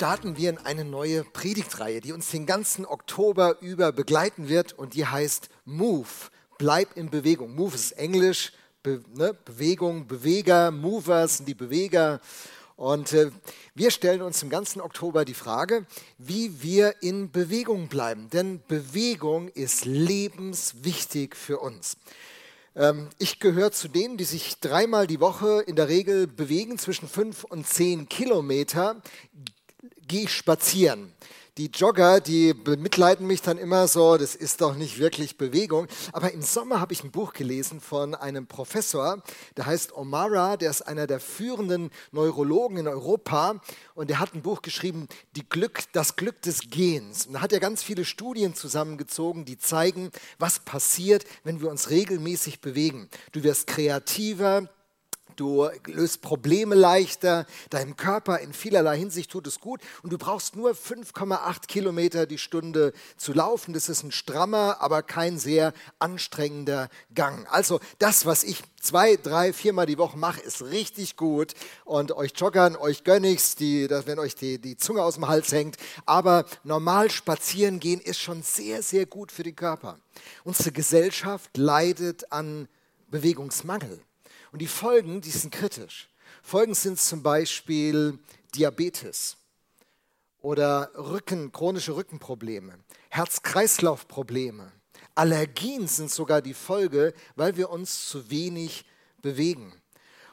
Starten wir in eine neue Predigtreihe, die uns den ganzen Oktober über begleiten wird und die heißt Move, bleib in Bewegung. Move ist Englisch, Be ne? Bewegung, Beweger, Movers sind die Beweger. Und äh, wir stellen uns im ganzen Oktober die Frage, wie wir in Bewegung bleiben. Denn Bewegung ist lebenswichtig für uns. Ähm, ich gehöre zu denen, die sich dreimal die Woche in der Regel bewegen, zwischen fünf und zehn Kilometer. Gehe ich spazieren. Die Jogger, die bemitleiden mich dann immer so, das ist doch nicht wirklich Bewegung. Aber im Sommer habe ich ein Buch gelesen von einem Professor, der heißt Omara, der ist einer der führenden Neurologen in Europa und der hat ein Buch geschrieben, die Glück, Das Glück des Gehens. Und da hat er ganz viele Studien zusammengezogen, die zeigen, was passiert, wenn wir uns regelmäßig bewegen. Du wirst kreativer, du löst Probleme leichter, deinem Körper in vielerlei Hinsicht tut es gut und du brauchst nur 5,8 Kilometer die Stunde zu laufen. Das ist ein strammer, aber kein sehr anstrengender Gang. Also das, was ich zwei, drei, viermal die Woche mache, ist richtig gut und euch Joggern, euch gönn ich's, die, wenn euch die, die Zunge aus dem Hals hängt, aber normal spazieren gehen ist schon sehr, sehr gut für den Körper. Unsere Gesellschaft leidet an Bewegungsmangel. Und die Folgen, die sind kritisch. Folgen sind zum Beispiel Diabetes oder Rücken, chronische Rückenprobleme, Herz-Kreislauf-Probleme. Allergien sind sogar die Folge, weil wir uns zu wenig bewegen.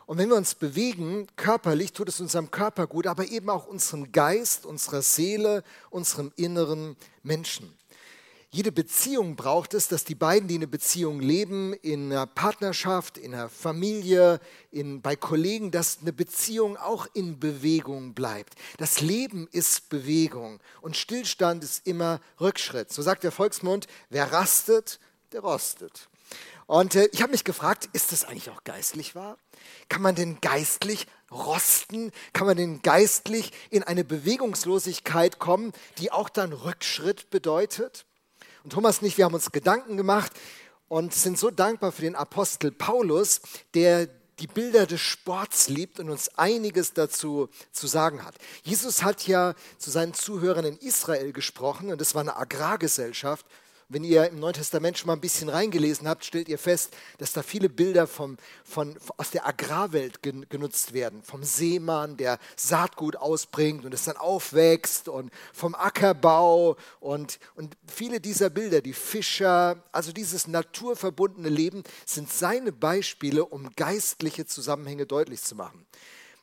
Und wenn wir uns bewegen, körperlich, tut es unserem Körper gut, aber eben auch unserem Geist, unserer Seele, unserem inneren Menschen. Jede Beziehung braucht es, dass die beiden, die eine Beziehung leben, in einer Partnerschaft, in einer Familie, in, bei Kollegen, dass eine Beziehung auch in Bewegung bleibt. Das Leben ist Bewegung und Stillstand ist immer Rückschritt. So sagt der Volksmund, wer rastet, der rostet. Und äh, ich habe mich gefragt, ist das eigentlich auch geistlich wahr? Kann man denn geistlich rosten? Kann man denn geistlich in eine Bewegungslosigkeit kommen, die auch dann Rückschritt bedeutet? Und Thomas und ich, wir haben uns Gedanken gemacht und sind so dankbar für den Apostel Paulus, der die Bilder des Sports liebt und uns einiges dazu zu sagen hat. Jesus hat ja zu seinen Zuhörern in Israel gesprochen und es war eine Agrargesellschaft wenn ihr im Neuen Testament schon mal ein bisschen reingelesen habt, stellt ihr fest, dass da viele Bilder vom, von, aus der Agrarwelt genutzt werden. Vom Seemann, der Saatgut ausbringt und es dann aufwächst und vom Ackerbau und, und viele dieser Bilder, die Fischer, also dieses naturverbundene Leben, sind seine Beispiele, um geistliche Zusammenhänge deutlich zu machen.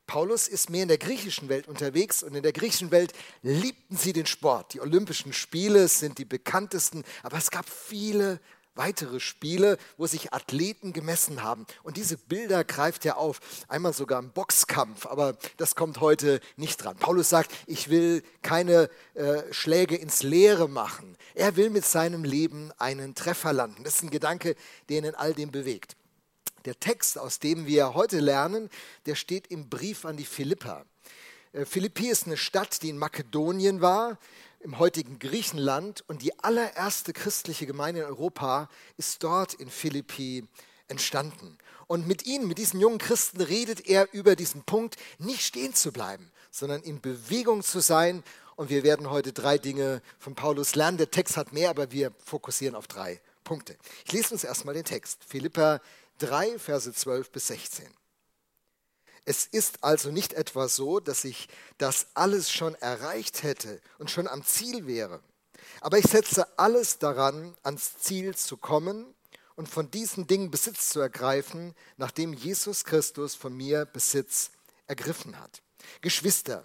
Paulus ist mehr in der griechischen Welt unterwegs und in der griechischen Welt liebten sie den Sport. Die Olympischen Spiele sind die bekanntesten, aber es gab viele weitere Spiele, wo sich Athleten gemessen haben. Und diese Bilder greift er auf, einmal sogar im Boxkampf, aber das kommt heute nicht dran. Paulus sagt, ich will keine äh, Schläge ins Leere machen. Er will mit seinem Leben einen Treffer landen. Das ist ein Gedanke, den in all dem bewegt. Der Text, aus dem wir heute lernen, der steht im Brief an die Philippa. Äh, Philippi ist eine Stadt, die in Makedonien war, im heutigen Griechenland. Und die allererste christliche Gemeinde in Europa ist dort in Philippi entstanden. Und mit ihnen, mit diesen jungen Christen, redet er über diesen Punkt, nicht stehen zu bleiben, sondern in Bewegung zu sein. Und wir werden heute drei Dinge von Paulus lernen. Der Text hat mehr, aber wir fokussieren auf drei Punkte. Ich lese uns erstmal den Text. Philippa 3, Verse 12 bis 16. Es ist also nicht etwa so, dass ich das alles schon erreicht hätte und schon am Ziel wäre. Aber ich setze alles daran, ans Ziel zu kommen und von diesen Dingen Besitz zu ergreifen, nachdem Jesus Christus von mir Besitz ergriffen hat. Geschwister,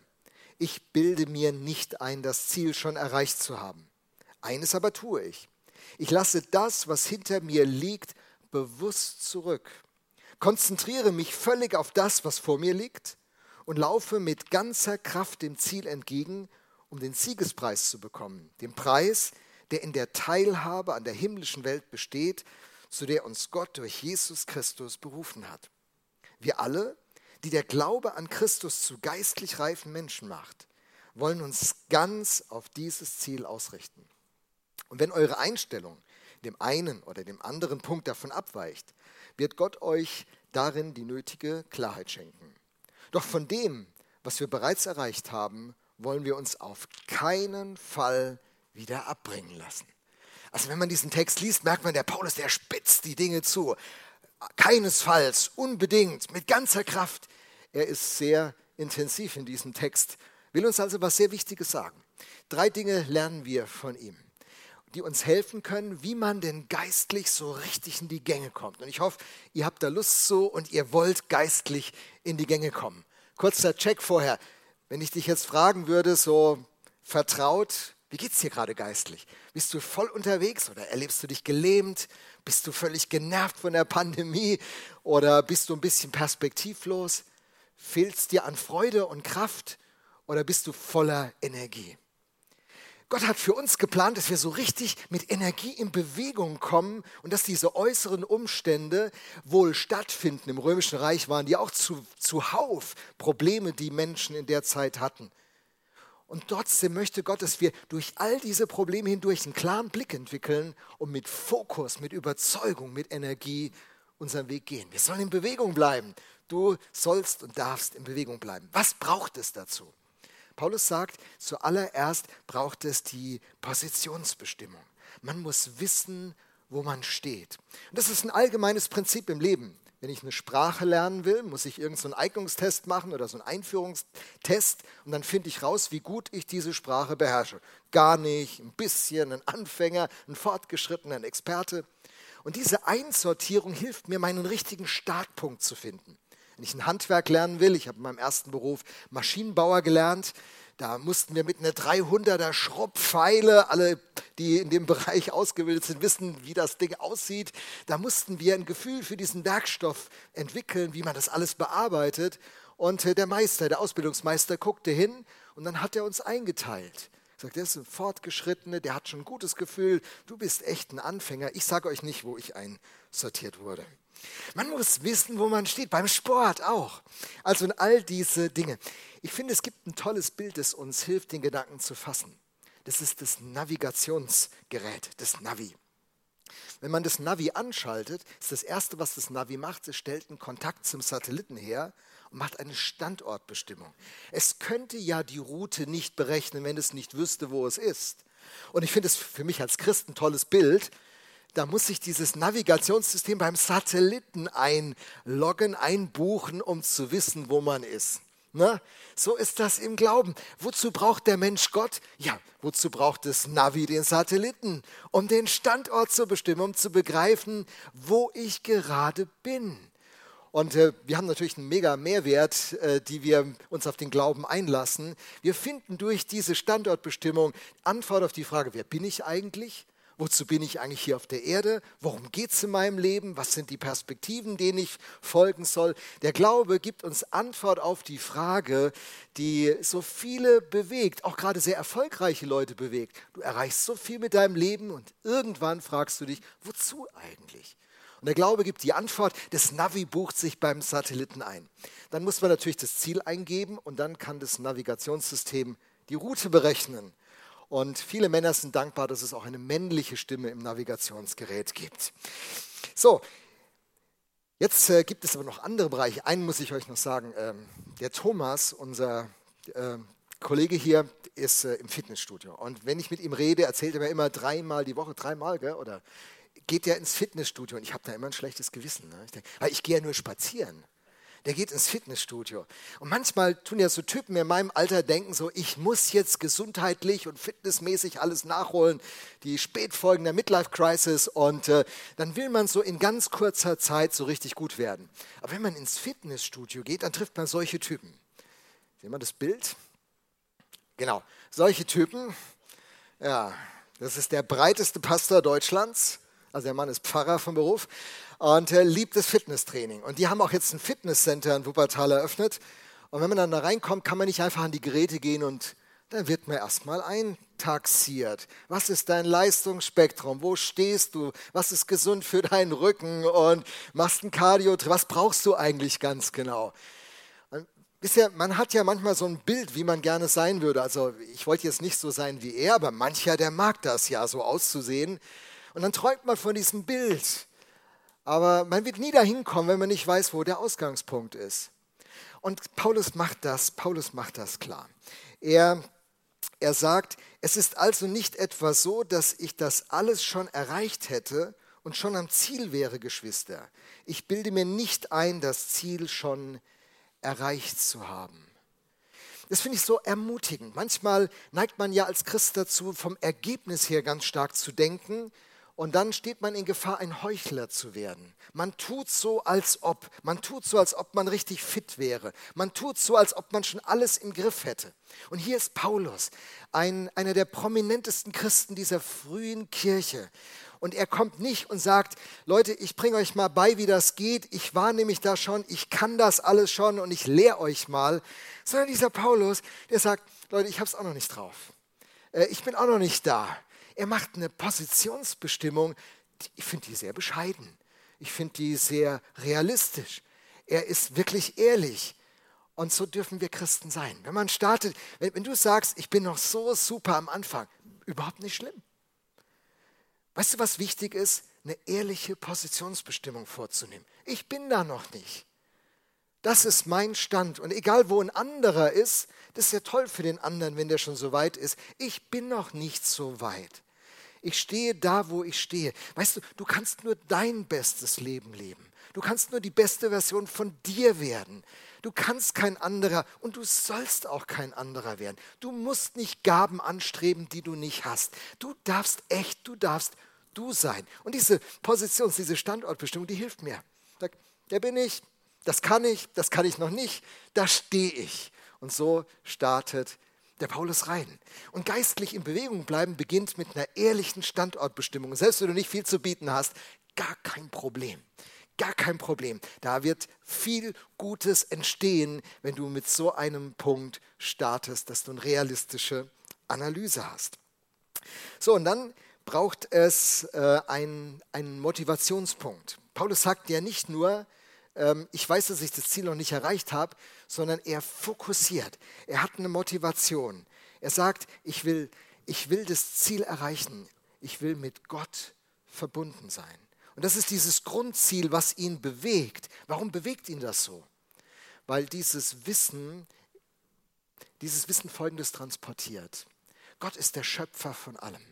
ich bilde mir nicht ein, das Ziel schon erreicht zu haben. Eines aber tue ich. Ich lasse das, was hinter mir liegt, bewusst zurück, konzentriere mich völlig auf das, was vor mir liegt und laufe mit ganzer Kraft dem Ziel entgegen, um den Siegespreis zu bekommen, den Preis, der in der Teilhabe an der himmlischen Welt besteht, zu der uns Gott durch Jesus Christus berufen hat. Wir alle, die der Glaube an Christus zu geistlich reifen Menschen macht, wollen uns ganz auf dieses Ziel ausrichten. Und wenn eure Einstellung dem einen oder dem anderen Punkt davon abweicht, wird Gott euch darin die nötige Klarheit schenken. Doch von dem, was wir bereits erreicht haben, wollen wir uns auf keinen Fall wieder abbringen lassen. Also wenn man diesen Text liest, merkt man, der Paulus, der spitzt die Dinge zu. Keinesfalls, unbedingt, mit ganzer Kraft. Er ist sehr intensiv in diesem Text, will uns also was sehr Wichtiges sagen. Drei Dinge lernen wir von ihm, die uns helfen können, wie man denn geistlich so richtig in die Gänge kommt. Und ich hoffe, ihr habt da Lust zu und ihr wollt geistlich in die Gänge kommen. Kurzer Check vorher. Wenn ich dich jetzt fragen würde, so vertraut, wie geht es dir gerade geistlich? Bist du voll unterwegs oder erlebst du dich gelähmt? Bist du völlig genervt von der Pandemie oder bist du ein bisschen perspektivlos? Fehlt es dir an Freude und Kraft oder bist du voller Energie? Gott hat für uns geplant, dass wir so richtig mit Energie in Bewegung kommen und dass diese äußeren Umstände wohl stattfinden. Im Römischen Reich waren die auch zu, zuhauf Probleme, die Menschen in der Zeit hatten. Und trotzdem möchte Gott, dass wir durch all diese Probleme hindurch einen klaren Blick entwickeln und mit Fokus, mit Überzeugung, mit Energie unseren Weg gehen. Wir sollen in Bewegung bleiben. Du sollst und darfst in Bewegung bleiben. Was braucht es dazu? Paulus sagt, zuallererst braucht es die Positionsbestimmung. Man muss wissen, wo man steht. Und das ist ein allgemeines Prinzip im Leben. Wenn ich eine Sprache lernen will, muss ich irgendeinen so Eignungstest machen oder so einen Einführungstest und dann finde ich raus, wie gut ich diese Sprache beherrsche. Gar nicht, ein bisschen, ein Anfänger, ein Fortgeschrittener, ein Experte. Und diese Einsortierung hilft mir, meinen richtigen Startpunkt zu finden. Wenn ich ein Handwerk lernen will, ich habe in meinem ersten Beruf Maschinenbauer gelernt, da mussten wir mit einer 300er Schrottpfeile, alle, die in dem Bereich ausgebildet sind, wissen, wie das Ding aussieht. Da mussten wir ein Gefühl für diesen Werkstoff entwickeln, wie man das alles bearbeitet. Und äh, der Meister, der Ausbildungsmeister, guckte hin und dann hat er uns eingeteilt. Er sagt, der ist ein Fortgeschrittene, der hat schon ein gutes Gefühl. Du bist echt ein Anfänger. Ich sage euch nicht, wo ich einsortiert wurde. Man muss wissen, wo man steht, beim Sport auch. Also in all diese Dinge. Ich finde, es gibt ein tolles Bild, das uns hilft, den Gedanken zu fassen. Das ist das Navigationsgerät, das Navi. Wenn man das Navi anschaltet, ist das Erste, was das Navi macht, es stellt einen Kontakt zum Satelliten her und macht eine Standortbestimmung. Es könnte ja die Route nicht berechnen, wenn es nicht wüsste, wo es ist. Und ich finde es für mich als Christ ein tolles Bild, da muss sich dieses Navigationssystem beim Satelliten einloggen, einbuchen, um zu wissen, wo man ist. Na, so ist das im Glauben. Wozu braucht der Mensch Gott? Ja, wozu braucht das Navi den Satelliten? Um den Standort zu bestimmen, um zu begreifen, wo ich gerade bin. Und äh, wir haben natürlich einen mega Mehrwert, äh, die wir uns auf den Glauben einlassen. Wir finden durch diese Standortbestimmung Antwort auf die Frage, wer bin ich eigentlich? Wozu bin ich eigentlich hier auf der Erde? Worum geht es in meinem Leben? Was sind die Perspektiven, denen ich folgen soll? Der Glaube gibt uns Antwort auf die Frage, die so viele bewegt, auch gerade sehr erfolgreiche Leute bewegt. Du erreichst so viel mit deinem Leben und irgendwann fragst du dich, wozu eigentlich? Und der Glaube gibt die Antwort, das Navi bucht sich beim Satelliten ein. Dann muss man natürlich das Ziel eingeben und dann kann das Navigationssystem die Route berechnen. Und viele Männer sind dankbar, dass es auch eine männliche Stimme im Navigationsgerät gibt. So, jetzt äh, gibt es aber noch andere Bereiche. Einen muss ich euch noch sagen. Ähm, der Thomas, unser äh, Kollege hier, ist äh, im Fitnessstudio. Und wenn ich mit ihm rede, erzählt er mir immer dreimal die Woche, dreimal, gell? oder geht er ins Fitnessstudio. Und ich habe da immer ein schlechtes Gewissen. Ne? Ich, denk, ich gehe ja nur spazieren der geht ins Fitnessstudio. Und manchmal tun ja so Typen in meinem Alter denken so, ich muss jetzt gesundheitlich und fitnessmäßig alles nachholen, die Spätfolgen der Midlife Crisis und äh, dann will man so in ganz kurzer Zeit so richtig gut werden. Aber wenn man ins Fitnessstudio geht, dann trifft man solche Typen. Sehen wir das Bild? Genau, solche Typen. Ja, das ist der breiteste Pastor Deutschlands. Also der Mann ist Pfarrer vom Beruf und er liebt das Fitnesstraining. Und die haben auch jetzt ein Fitnesscenter in Wuppertal eröffnet. Und wenn man dann da reinkommt, kann man nicht einfach an die Geräte gehen und dann wird man erstmal eintaxiert. Was ist dein Leistungsspektrum? Wo stehst du? Was ist gesund für deinen Rücken? Und machst ein Cardio? Was brauchst du eigentlich ganz genau? Wisst ihr, man hat ja manchmal so ein Bild, wie man gerne sein würde. Also ich wollte jetzt nicht so sein wie er, aber mancher, der mag das ja, so auszusehen. Und dann träumt man von diesem Bild. Aber man wird nie dahin kommen, wenn man nicht weiß, wo der Ausgangspunkt ist. Und Paulus macht das, Paulus macht das klar. Er, er sagt, es ist also nicht etwa so, dass ich das alles schon erreicht hätte und schon am Ziel wäre, Geschwister. Ich bilde mir nicht ein, das Ziel schon erreicht zu haben. Das finde ich so ermutigend. Manchmal neigt man ja als Christ dazu, vom Ergebnis her ganz stark zu denken. Und dann steht man in Gefahr, ein Heuchler zu werden. Man tut so, als ob. Man tut so, als ob man richtig fit wäre. Man tut so, als ob man schon alles im Griff hätte. Und hier ist Paulus, ein, einer der prominentesten Christen dieser frühen Kirche. Und er kommt nicht und sagt, Leute, ich bringe euch mal bei, wie das geht. Ich war nämlich da schon, ich kann das alles schon und ich lehre euch mal. Sondern dieser Paulus, der sagt, Leute, ich habe es auch noch nicht drauf. Äh, ich bin auch noch nicht da. Er macht eine Positionsbestimmung, ich finde die sehr bescheiden. Ich finde die sehr realistisch. Er ist wirklich ehrlich. Und so dürfen wir Christen sein. Wenn man startet, wenn, wenn du sagst, ich bin noch so super am Anfang, überhaupt nicht schlimm. Weißt du, was wichtig ist? Eine ehrliche Positionsbestimmung vorzunehmen. Ich bin da noch nicht. Das ist mein Stand. Und egal, wo ein anderer ist, das ist ja toll für den anderen, wenn der schon so weit ist. Ich bin noch nicht so weit. Ich stehe da, wo ich stehe. Weißt du, du kannst nur dein bestes Leben leben. Du kannst nur die beste Version von dir werden. Du kannst kein anderer und du sollst auch kein anderer werden. Du musst nicht Gaben anstreben, die du nicht hast. Du darfst echt, du darfst du sein. Und diese Position, diese Standortbestimmung, die hilft mir. Sag, der bin ich, das kann ich, das kann ich noch nicht, da stehe ich. Und so startet der Paulus rein. Und geistlich in Bewegung bleiben beginnt mit einer ehrlichen Standortbestimmung. Selbst wenn du nicht viel zu bieten hast, gar kein Problem. Gar kein Problem. Da wird viel Gutes entstehen, wenn du mit so einem Punkt startest, dass du eine realistische Analyse hast. So, und dann braucht es äh, einen, einen Motivationspunkt. Paulus sagt ja nicht nur, ich weiß, dass ich das Ziel noch nicht erreicht habe, sondern er fokussiert. Er hat eine Motivation. Er sagt, ich will, ich will das Ziel erreichen. Ich will mit Gott verbunden sein. Und das ist dieses Grundziel, was ihn bewegt. Warum bewegt ihn das so? Weil dieses Wissen, dieses Wissen Folgendes transportiert. Gott ist der Schöpfer von allem.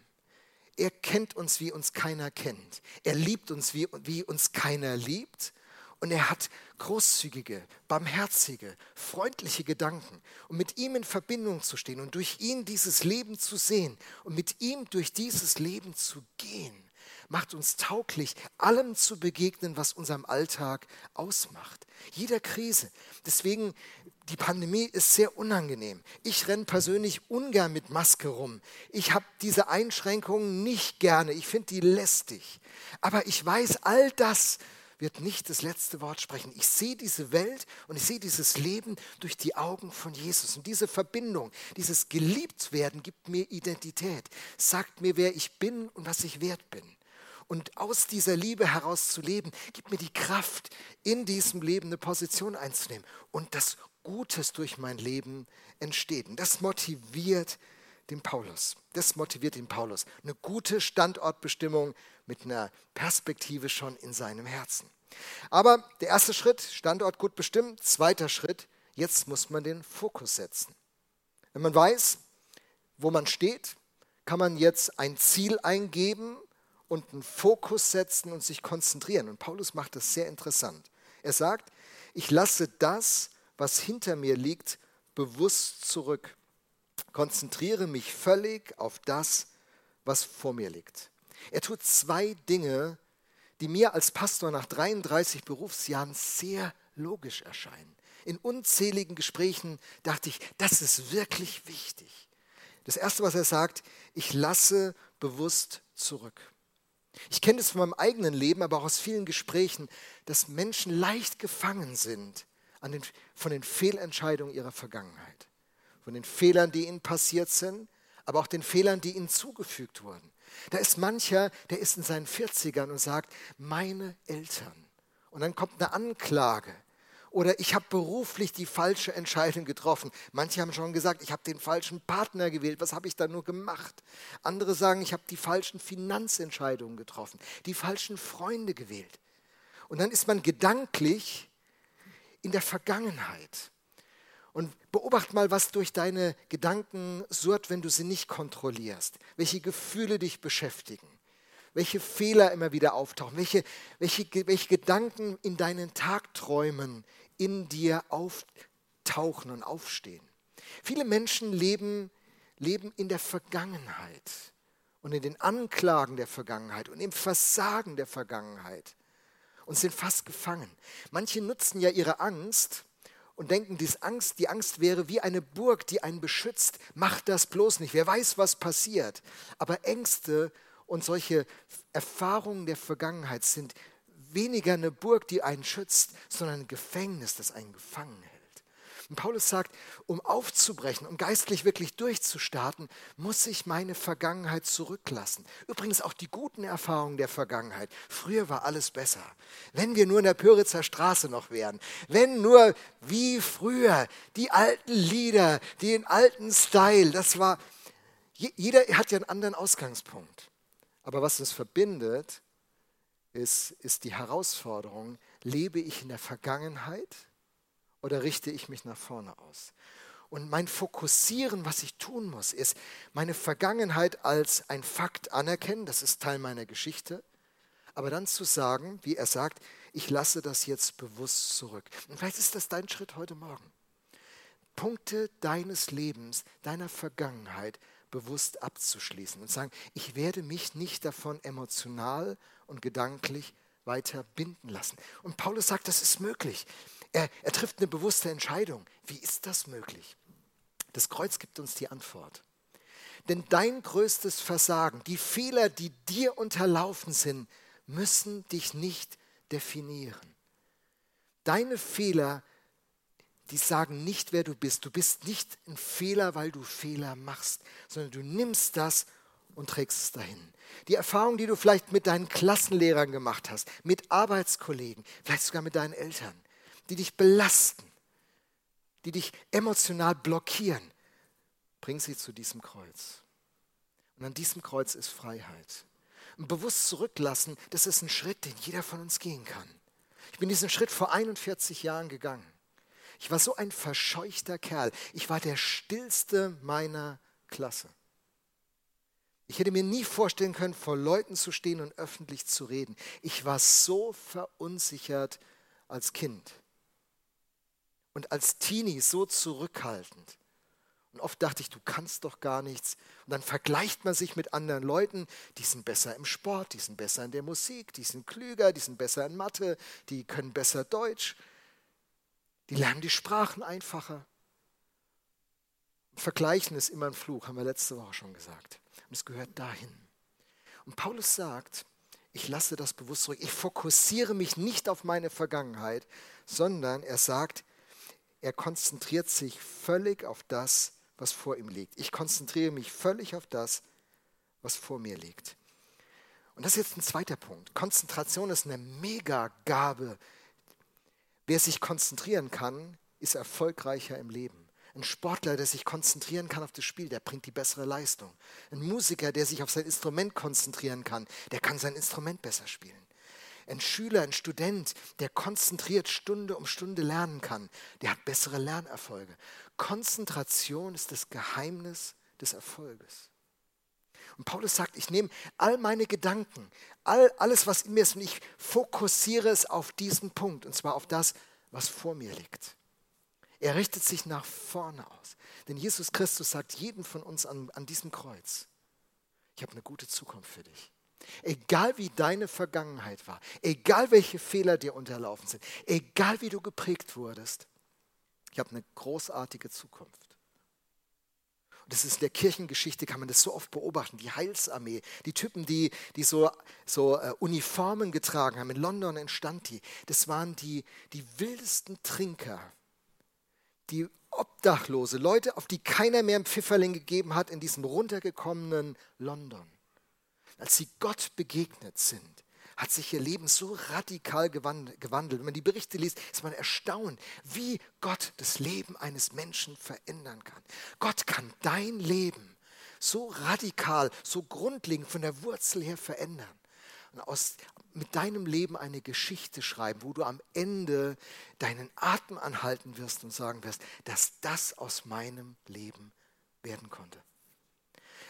Er kennt uns, wie uns keiner kennt. Er liebt uns, wie, wie uns keiner liebt. Und er hat großzügige, barmherzige, freundliche Gedanken. Und mit ihm in Verbindung zu stehen und durch ihn dieses Leben zu sehen und mit ihm durch dieses Leben zu gehen, macht uns tauglich, allem zu begegnen, was unserem Alltag ausmacht. Jeder Krise. Deswegen die Pandemie ist sehr unangenehm. Ich renne persönlich ungern mit Maske rum. Ich habe diese Einschränkungen nicht gerne. Ich finde die lästig. Aber ich weiß, all das wird nicht das letzte Wort sprechen. Ich sehe diese Welt und ich sehe dieses Leben durch die Augen von Jesus. Und diese Verbindung, dieses Geliebtwerden gibt mir Identität, sagt mir, wer ich bin und was ich wert bin. Und aus dieser Liebe heraus zu leben, gibt mir die Kraft, in diesem Leben eine Position einzunehmen und das Gutes durch mein Leben entsteht. Und das motiviert den Paulus. Das motiviert den Paulus. Eine gute Standortbestimmung mit einer Perspektive schon in seinem Herzen. Aber der erste Schritt, Standort gut bestimmt. Zweiter Schritt, jetzt muss man den Fokus setzen. Wenn man weiß, wo man steht, kann man jetzt ein Ziel eingeben und einen Fokus setzen und sich konzentrieren. Und Paulus macht das sehr interessant. Er sagt, ich lasse das, was hinter mir liegt, bewusst zurück. Konzentriere mich völlig auf das, was vor mir liegt. Er tut zwei Dinge, die mir als Pastor nach 33 Berufsjahren sehr logisch erscheinen. In unzähligen Gesprächen dachte ich, das ist wirklich wichtig. Das Erste, was er sagt, ich lasse bewusst zurück. Ich kenne es von meinem eigenen Leben, aber auch aus vielen Gesprächen, dass Menschen leicht gefangen sind den, von den Fehlentscheidungen ihrer Vergangenheit. Von den Fehlern, die ihnen passiert sind, aber auch den Fehlern, die ihnen zugefügt wurden. Da ist mancher, der ist in seinen 40ern und sagt, meine Eltern. Und dann kommt eine Anklage. Oder ich habe beruflich die falsche Entscheidung getroffen. Manche haben schon gesagt, ich habe den falschen Partner gewählt. Was habe ich da nur gemacht? Andere sagen, ich habe die falschen Finanzentscheidungen getroffen, die falschen Freunde gewählt. Und dann ist man gedanklich in der Vergangenheit. Und beobacht mal, was durch deine Gedanken surrt, wenn du sie nicht kontrollierst. Welche Gefühle dich beschäftigen. Welche Fehler immer wieder auftauchen. Welche, welche, welche Gedanken in deinen Tagträumen in dir auftauchen und aufstehen. Viele Menschen leben, leben in der Vergangenheit und in den Anklagen der Vergangenheit und im Versagen der Vergangenheit und sind fast gefangen. Manche nutzen ja ihre Angst und denken, die Angst, die Angst wäre wie eine Burg, die einen beschützt. Macht das bloß nicht. Wer weiß, was passiert. Aber Ängste und solche Erfahrungen der Vergangenheit sind weniger eine Burg, die einen schützt, sondern ein Gefängnis, das einen gefangen hält. Und Paulus sagt, um aufzubrechen, um geistlich wirklich durchzustarten, muss ich meine Vergangenheit zurücklassen. Übrigens auch die guten Erfahrungen der Vergangenheit. Früher war alles besser. Wenn wir nur in der Pöritzer Straße noch wären, wenn nur wie früher die alten Lieder, den alten Style, das war, jeder hat ja einen anderen Ausgangspunkt. Aber was uns verbindet, ist, ist die Herausforderung, lebe ich in der Vergangenheit oder richte ich mich nach vorne aus? Und mein Fokussieren, was ich tun muss, ist meine Vergangenheit als ein Fakt anerkennen, das ist Teil meiner Geschichte, aber dann zu sagen, wie er sagt, ich lasse das jetzt bewusst zurück. Und vielleicht ist das dein Schritt heute Morgen. Punkte deines Lebens, deiner Vergangenheit bewusst abzuschließen und sagen, ich werde mich nicht davon emotional und gedanklich weiter binden lassen. Und Paulus sagt, das ist möglich. Er, er trifft eine bewusste Entscheidung. Wie ist das möglich? Das Kreuz gibt uns die Antwort. Denn dein größtes Versagen, die Fehler, die dir unterlaufen sind, müssen dich nicht definieren. Deine Fehler die sagen nicht, wer du bist. Du bist nicht ein Fehler, weil du Fehler machst, sondern du nimmst das und trägst es dahin. Die Erfahrung, die du vielleicht mit deinen Klassenlehrern gemacht hast, mit Arbeitskollegen, vielleicht sogar mit deinen Eltern, die dich belasten, die dich emotional blockieren, bring sie zu diesem Kreuz. Und an diesem Kreuz ist Freiheit. Und bewusst zurücklassen, das ist ein Schritt, den jeder von uns gehen kann. Ich bin diesen Schritt vor 41 Jahren gegangen. Ich war so ein verscheuchter Kerl. Ich war der stillste meiner Klasse. Ich hätte mir nie vorstellen können, vor Leuten zu stehen und öffentlich zu reden. Ich war so verunsichert als Kind und als Teenie so zurückhaltend. Und oft dachte ich, du kannst doch gar nichts. Und dann vergleicht man sich mit anderen Leuten, die sind besser im Sport, die sind besser in der Musik, die sind klüger, die sind besser in Mathe, die können besser Deutsch. Die lernen die Sprachen einfacher. Vergleichen ist immer ein Fluch, haben wir letzte Woche schon gesagt. Und es gehört dahin. Und Paulus sagt, ich lasse das bewusst zurück. Ich fokussiere mich nicht auf meine Vergangenheit, sondern er sagt, er konzentriert sich völlig auf das, was vor ihm liegt. Ich konzentriere mich völlig auf das, was vor mir liegt. Und das ist jetzt ein zweiter Punkt. Konzentration ist eine Mega-Gabe, Wer sich konzentrieren kann, ist erfolgreicher im Leben. Ein Sportler, der sich konzentrieren kann auf das Spiel, der bringt die bessere Leistung. Ein Musiker, der sich auf sein Instrument konzentrieren kann, der kann sein Instrument besser spielen. Ein Schüler, ein Student, der konzentriert Stunde um Stunde lernen kann, der hat bessere Lernerfolge. Konzentration ist das Geheimnis des Erfolges. Und Paulus sagt, ich nehme all meine Gedanken, all, alles, was in mir ist, und ich fokussiere es auf diesen Punkt, und zwar auf das, was vor mir liegt. Er richtet sich nach vorne aus. Denn Jesus Christus sagt jedem von uns an, an diesem Kreuz, ich habe eine gute Zukunft für dich. Egal wie deine Vergangenheit war, egal welche Fehler dir unterlaufen sind, egal wie du geprägt wurdest, ich habe eine großartige Zukunft. Das ist in der Kirchengeschichte, kann man das so oft beobachten. Die Heilsarmee, die Typen, die, die so, so uh, Uniformen getragen haben. In London entstand die. Das waren die, die wildesten Trinker, die Obdachlose, Leute, auf die keiner mehr einen Pfifferling gegeben hat in diesem runtergekommenen London. Als sie Gott begegnet sind, hat sich ihr Leben so radikal gewandelt. Wenn man die Berichte liest, ist man erstaunt, wie Gott das Leben eines Menschen verändern kann. Gott kann dein Leben so radikal, so grundlegend von der Wurzel her verändern. Und aus, mit deinem Leben eine Geschichte schreiben, wo du am Ende deinen Atem anhalten wirst und sagen wirst, dass das aus meinem Leben werden konnte.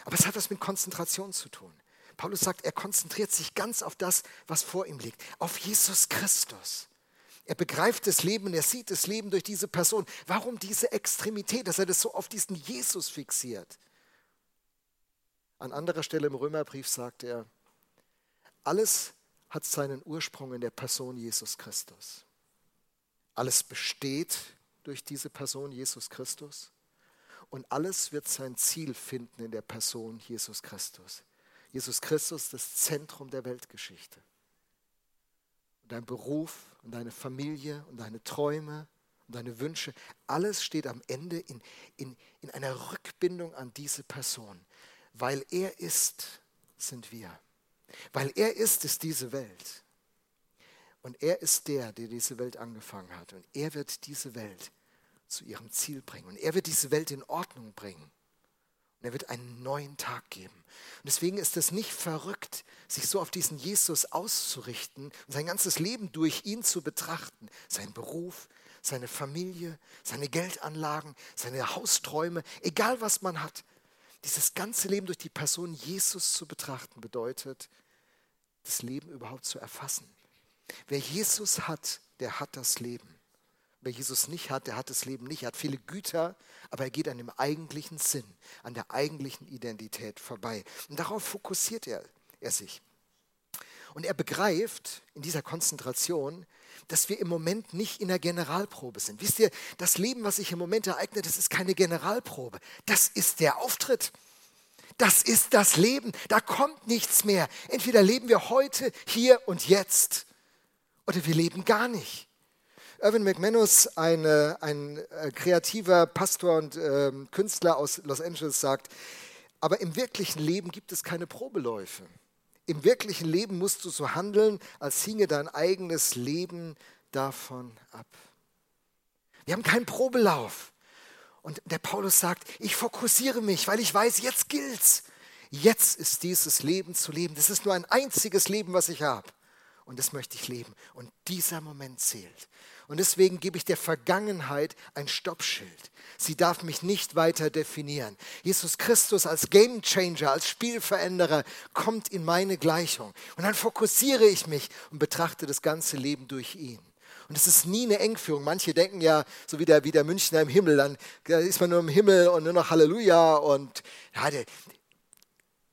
Aber es hat was mit Konzentration zu tun. Paulus sagt, er konzentriert sich ganz auf das, was vor ihm liegt, auf Jesus Christus. Er begreift das Leben er sieht das Leben durch diese Person. Warum diese Extremität, dass er das so auf diesen Jesus fixiert? An anderer Stelle im Römerbrief sagt er, alles hat seinen Ursprung in der Person Jesus Christus. Alles besteht durch diese Person Jesus Christus und alles wird sein Ziel finden in der Person Jesus Christus. Jesus Christus, das Zentrum der Weltgeschichte. Und dein Beruf und deine Familie und deine Träume und deine Wünsche, alles steht am Ende in, in, in einer Rückbindung an diese Person. Weil er ist, sind wir. Weil er ist, ist diese Welt. Und er ist der, der diese Welt angefangen hat. Und er wird diese Welt zu ihrem Ziel bringen. Und er wird diese Welt in Ordnung bringen. Und er wird einen neuen Tag geben. Und deswegen ist es nicht verrückt, sich so auf diesen Jesus auszurichten und sein ganzes Leben durch ihn zu betrachten. Sein Beruf, seine Familie, seine Geldanlagen, seine Hausträume, egal was man hat. Dieses ganze Leben durch die Person Jesus zu betrachten bedeutet, das Leben überhaupt zu erfassen. Wer Jesus hat, der hat das Leben. Wer Jesus nicht hat, der hat das Leben nicht. Er hat viele Güter, aber er geht an dem eigentlichen Sinn, an der eigentlichen Identität vorbei. Und darauf fokussiert er, er sich. Und er begreift in dieser Konzentration, dass wir im Moment nicht in der Generalprobe sind. Wisst ihr, das Leben, was sich im Moment ereignet, das ist keine Generalprobe. Das ist der Auftritt. Das ist das Leben. Da kommt nichts mehr. Entweder leben wir heute, hier und jetzt oder wir leben gar nicht. Irvin McManus, ein, ein äh, kreativer Pastor und äh, Künstler aus Los Angeles, sagt, aber im wirklichen Leben gibt es keine Probeläufe. Im wirklichen Leben musst du so handeln, als hinge dein eigenes Leben davon ab. Wir haben keinen Probelauf. Und der Paulus sagt, ich fokussiere mich, weil ich weiß, jetzt gilt's. Jetzt ist dieses Leben zu leben. Das ist nur ein einziges Leben, was ich habe. Und das möchte ich leben. Und dieser Moment zählt. Und deswegen gebe ich der Vergangenheit ein Stoppschild. Sie darf mich nicht weiter definieren. Jesus Christus als Gamechanger, als Spielveränderer kommt in meine Gleichung. Und dann fokussiere ich mich und betrachte das ganze Leben durch ihn. Und es ist nie eine Engführung. Manche denken ja, so wie der, wie der Münchner im Himmel, dann ist man nur im Himmel und nur noch Halleluja. Und ja, der,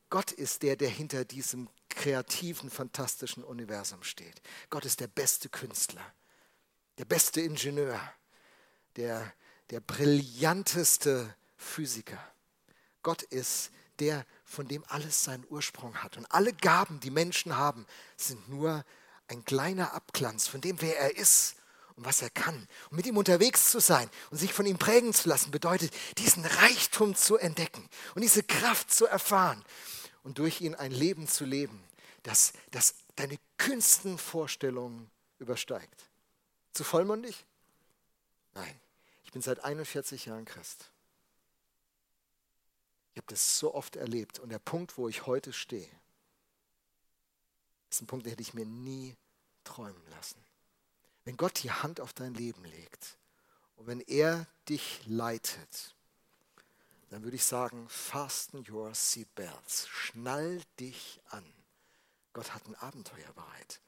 Gott ist der, der hinter diesem kreativen, fantastischen Universum steht. Gott ist der beste Künstler der beste Ingenieur, der, der brillanteste Physiker. Gott ist der, von dem alles seinen Ursprung hat. Und alle Gaben, die Menschen haben, sind nur ein kleiner Abglanz von dem, wer er ist und was er kann. Und mit ihm unterwegs zu sein und sich von ihm prägen zu lassen, bedeutet, diesen Reichtum zu entdecken und diese Kraft zu erfahren und durch ihn ein Leben zu leben, das, das deine kühnsten Vorstellungen übersteigt. Zu vollmundig? Nein, ich bin seit 41 Jahren Christ. Ich habe das so oft erlebt und der Punkt, wo ich heute stehe, ist ein Punkt, den hätte ich mir nie träumen lassen. Wenn Gott die Hand auf dein Leben legt und wenn er dich leitet, dann würde ich sagen, fasten your seatbelts, schnall dich an. Gott hat ein Abenteuer bereit.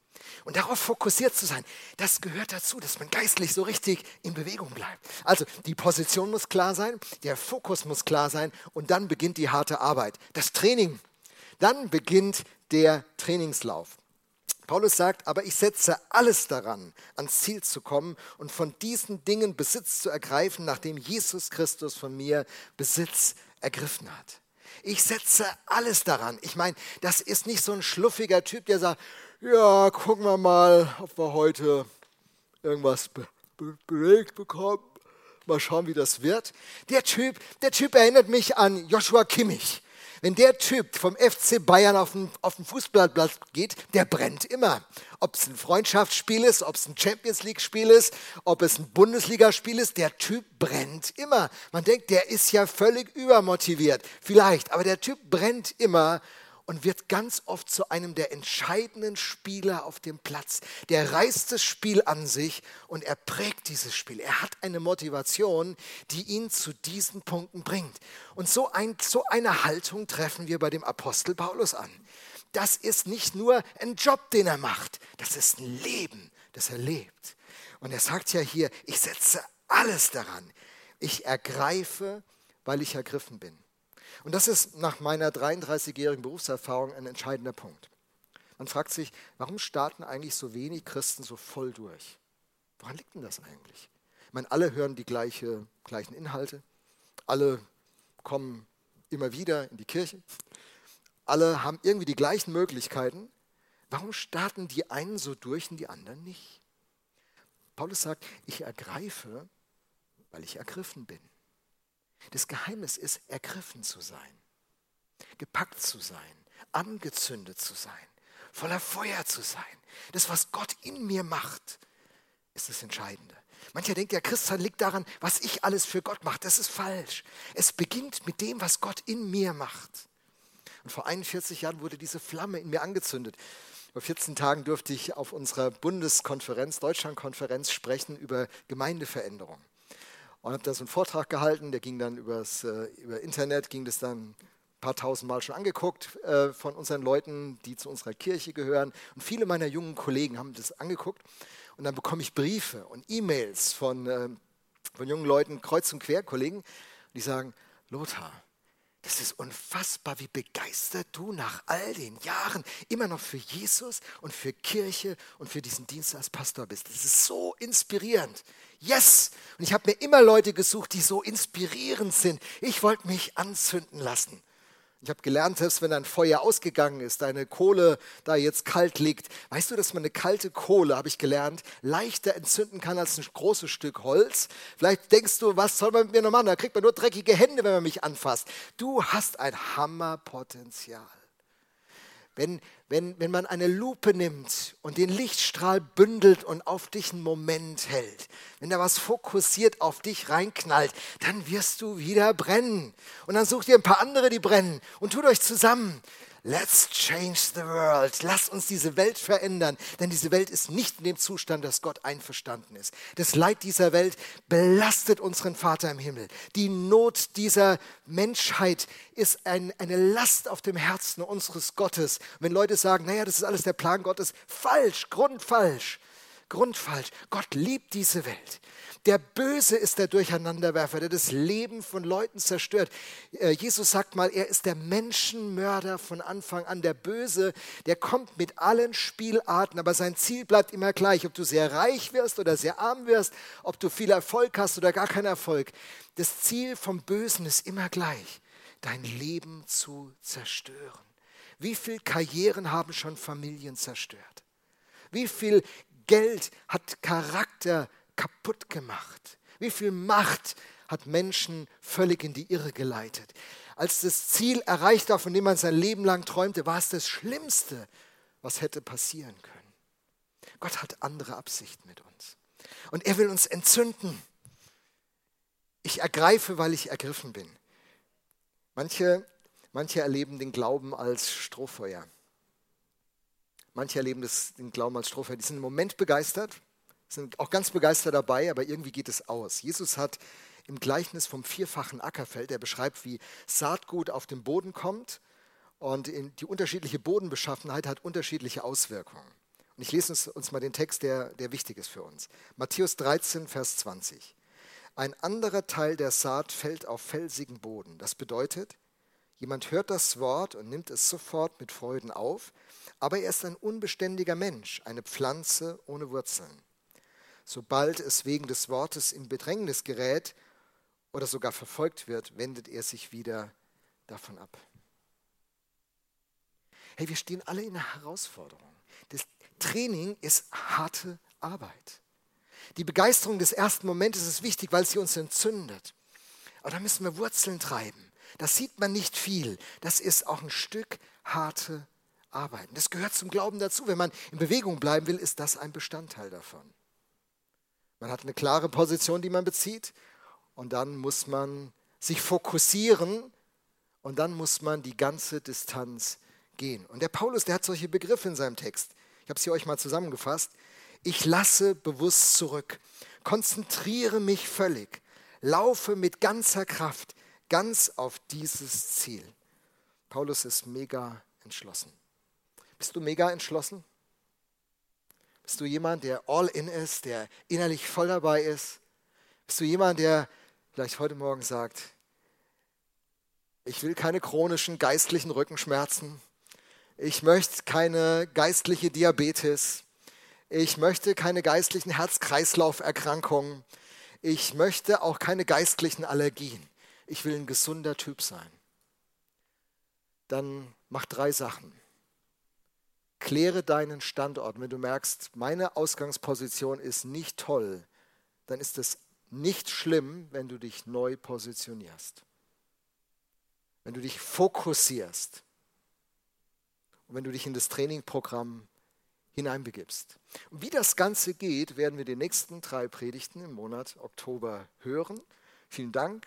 Und darauf fokussiert zu sein, das gehört dazu, dass man geistlich so richtig in Bewegung bleibt. Also die Position muss klar sein, der Fokus muss klar sein und dann beginnt die harte Arbeit. Das Training. Dann beginnt der Trainingslauf. Paulus sagt, aber ich setze alles daran, ans Ziel zu kommen und von diesen Dingen Besitz zu ergreifen, nachdem Jesus Christus von mir Besitz ergriffen hat. Ich setze alles daran. Ich meine, das ist nicht so ein schluffiger Typ, der sagt, ja, gucken wir mal, ob wir heute irgendwas be be belegt bekommen. mal schauen, wie das wird. Der Typ, der Typ erinnert mich an Joshua Kimmich. Wenn der Typ vom FC Bayern auf den, auf den Fußballplatz geht, der brennt immer. Ob es ein Freundschaftsspiel ist, ob es ein Champions League-Spiel ist, ob es ein Bundesligaspiel ist, der Typ brennt immer. Man denkt, der ist ja völlig übermotiviert. Vielleicht, aber der Typ brennt immer und wird ganz oft zu einem der entscheidenden Spieler auf dem Platz. Der reißt das Spiel an sich und er prägt dieses Spiel. Er hat eine Motivation, die ihn zu diesen Punkten bringt. Und so, ein, so eine Haltung treffen wir bei dem Apostel Paulus an. Das ist nicht nur ein Job, den er macht, das ist ein Leben, das er lebt. Und er sagt ja hier, ich setze alles daran. Ich ergreife, weil ich ergriffen bin. Und das ist nach meiner 33-jährigen Berufserfahrung ein entscheidender Punkt. Man fragt sich, warum starten eigentlich so wenig Christen so voll durch? Woran liegt denn das eigentlich? Ich meine, alle hören die gleiche, gleichen Inhalte, alle kommen immer wieder in die Kirche, alle haben irgendwie die gleichen Möglichkeiten. Warum starten die einen so durch und die anderen nicht? Paulus sagt, ich ergreife, weil ich ergriffen bin. Das Geheimnis ist, ergriffen zu sein, gepackt zu sein, angezündet zu sein, voller Feuer zu sein. Das, was Gott in mir macht, ist das Entscheidende. Mancher denkt, der Christsein liegt daran, was ich alles für Gott mache. Das ist falsch. Es beginnt mit dem, was Gott in mir macht. Und vor 41 Jahren wurde diese Flamme in mir angezündet. Vor 14 Tagen durfte ich auf unserer Bundeskonferenz, Deutschlandkonferenz, sprechen über Gemeindeveränderung und habe da so einen Vortrag gehalten, der ging dann übers, äh, über Internet, ging das dann ein paar tausend Mal schon angeguckt äh, von unseren Leuten, die zu unserer Kirche gehören. Und viele meiner jungen Kollegen haben das angeguckt. Und dann bekomme ich Briefe und E-Mails von, äh, von jungen Leuten, kreuz und quer Kollegen, die sagen, Lothar, es ist unfassbar, wie begeistert du nach all den Jahren immer noch für Jesus und für Kirche und für diesen Dienst als Pastor bist. Das ist so inspirierend. Yes! Und ich habe mir immer Leute gesucht, die so inspirierend sind. Ich wollte mich anzünden lassen. Ich habe gelernt, selbst wenn ein Feuer ausgegangen ist, deine Kohle da jetzt kalt liegt, weißt du, dass man eine kalte Kohle, habe ich gelernt, leichter entzünden kann als ein großes Stück Holz. Vielleicht denkst du, was soll man mit mir noch machen? Da kriegt man nur dreckige Hände, wenn man mich anfasst. Du hast ein Hammerpotenzial. Wenn, wenn, wenn man eine Lupe nimmt und den Lichtstrahl bündelt und auf dich einen Moment hält, wenn da was fokussiert auf dich reinknallt, dann wirst du wieder brennen. Und dann sucht ihr ein paar andere, die brennen und tut euch zusammen. Let's change the world. Lass uns diese Welt verändern, denn diese Welt ist nicht in dem Zustand, dass Gott einverstanden ist. Das Leid dieser Welt belastet unseren Vater im Himmel. Die Not dieser Menschheit ist ein, eine Last auf dem Herzen unseres Gottes. wenn Leute sagen, naja, das ist alles der Plan Gottes, falsch, grundfalsch. Grundfalsch. Gott liebt diese Welt. Der Böse ist der Durcheinanderwerfer, der das Leben von Leuten zerstört. Äh, Jesus sagt mal, er ist der Menschenmörder von Anfang an. Der Böse, der kommt mit allen Spielarten, aber sein Ziel bleibt immer gleich. Ob du sehr reich wirst oder sehr arm wirst, ob du viel Erfolg hast oder gar keinen Erfolg. Das Ziel vom Bösen ist immer gleich, dein Leben zu zerstören. Wie viele Karrieren haben schon Familien zerstört? Wie viel Geld hat Charakter kaputt gemacht? Wie viel Macht hat Menschen völlig in die Irre geleitet? Als das Ziel erreicht war, von dem man sein Leben lang träumte, war es das Schlimmste, was hätte passieren können. Gott hat andere Absichten mit uns. Und er will uns entzünden. Ich ergreife, weil ich ergriffen bin. Manche, manche erleben den Glauben als Strohfeuer. Manche erleben das, den Glauben als Strohfeuer. Die sind im Moment begeistert, sind auch ganz begeistert dabei, aber irgendwie geht es aus. Jesus hat im Gleichnis vom vierfachen Ackerfeld, der beschreibt, wie Saatgut auf den Boden kommt und die unterschiedliche Bodenbeschaffenheit hat unterschiedliche Auswirkungen. Und ich lese uns, uns mal den Text, der, der wichtig ist für uns. Matthäus 13, Vers 20. Ein anderer Teil der Saat fällt auf felsigen Boden. Das bedeutet, jemand hört das Wort und nimmt es sofort mit Freuden auf, aber er ist ein unbeständiger Mensch, eine Pflanze ohne Wurzeln. Sobald es wegen des Wortes in Bedrängnis gerät oder sogar verfolgt wird, wendet er sich wieder davon ab. Hey, wir stehen alle in einer Herausforderung. Das Training ist harte Arbeit. Die Begeisterung des ersten Momentes ist wichtig, weil sie uns entzündet. Aber da müssen wir Wurzeln treiben. Das sieht man nicht viel. Das ist auch ein Stück harte Arbeit. Das gehört zum Glauben dazu. Wenn man in Bewegung bleiben will, ist das ein Bestandteil davon. Man hat eine klare Position, die man bezieht. Und dann muss man sich fokussieren. Und dann muss man die ganze Distanz gehen. Und der Paulus, der hat solche Begriffe in seinem Text. Ich habe sie euch mal zusammengefasst. Ich lasse bewusst zurück, konzentriere mich völlig, laufe mit ganzer Kraft ganz auf dieses Ziel. Paulus ist mega entschlossen. Bist du mega entschlossen? Bist du jemand, der all in ist, der innerlich voll dabei ist? Bist du jemand, der vielleicht heute Morgen sagt, ich will keine chronischen geistlichen Rückenschmerzen. Ich möchte keine geistliche Diabetes. Ich möchte keine geistlichen Herz-Kreislauf-Erkrankungen. Ich möchte auch keine geistlichen Allergien. Ich will ein gesunder Typ sein. Dann mach drei Sachen. Kläre deinen Standort. Wenn du merkst, meine Ausgangsposition ist nicht toll, dann ist es nicht schlimm, wenn du dich neu positionierst. Wenn du dich fokussierst und wenn du dich in das Trainingprogramm hineinbegibst. Und wie das Ganze geht, werden wir die nächsten drei Predigten im Monat Oktober hören. Vielen Dank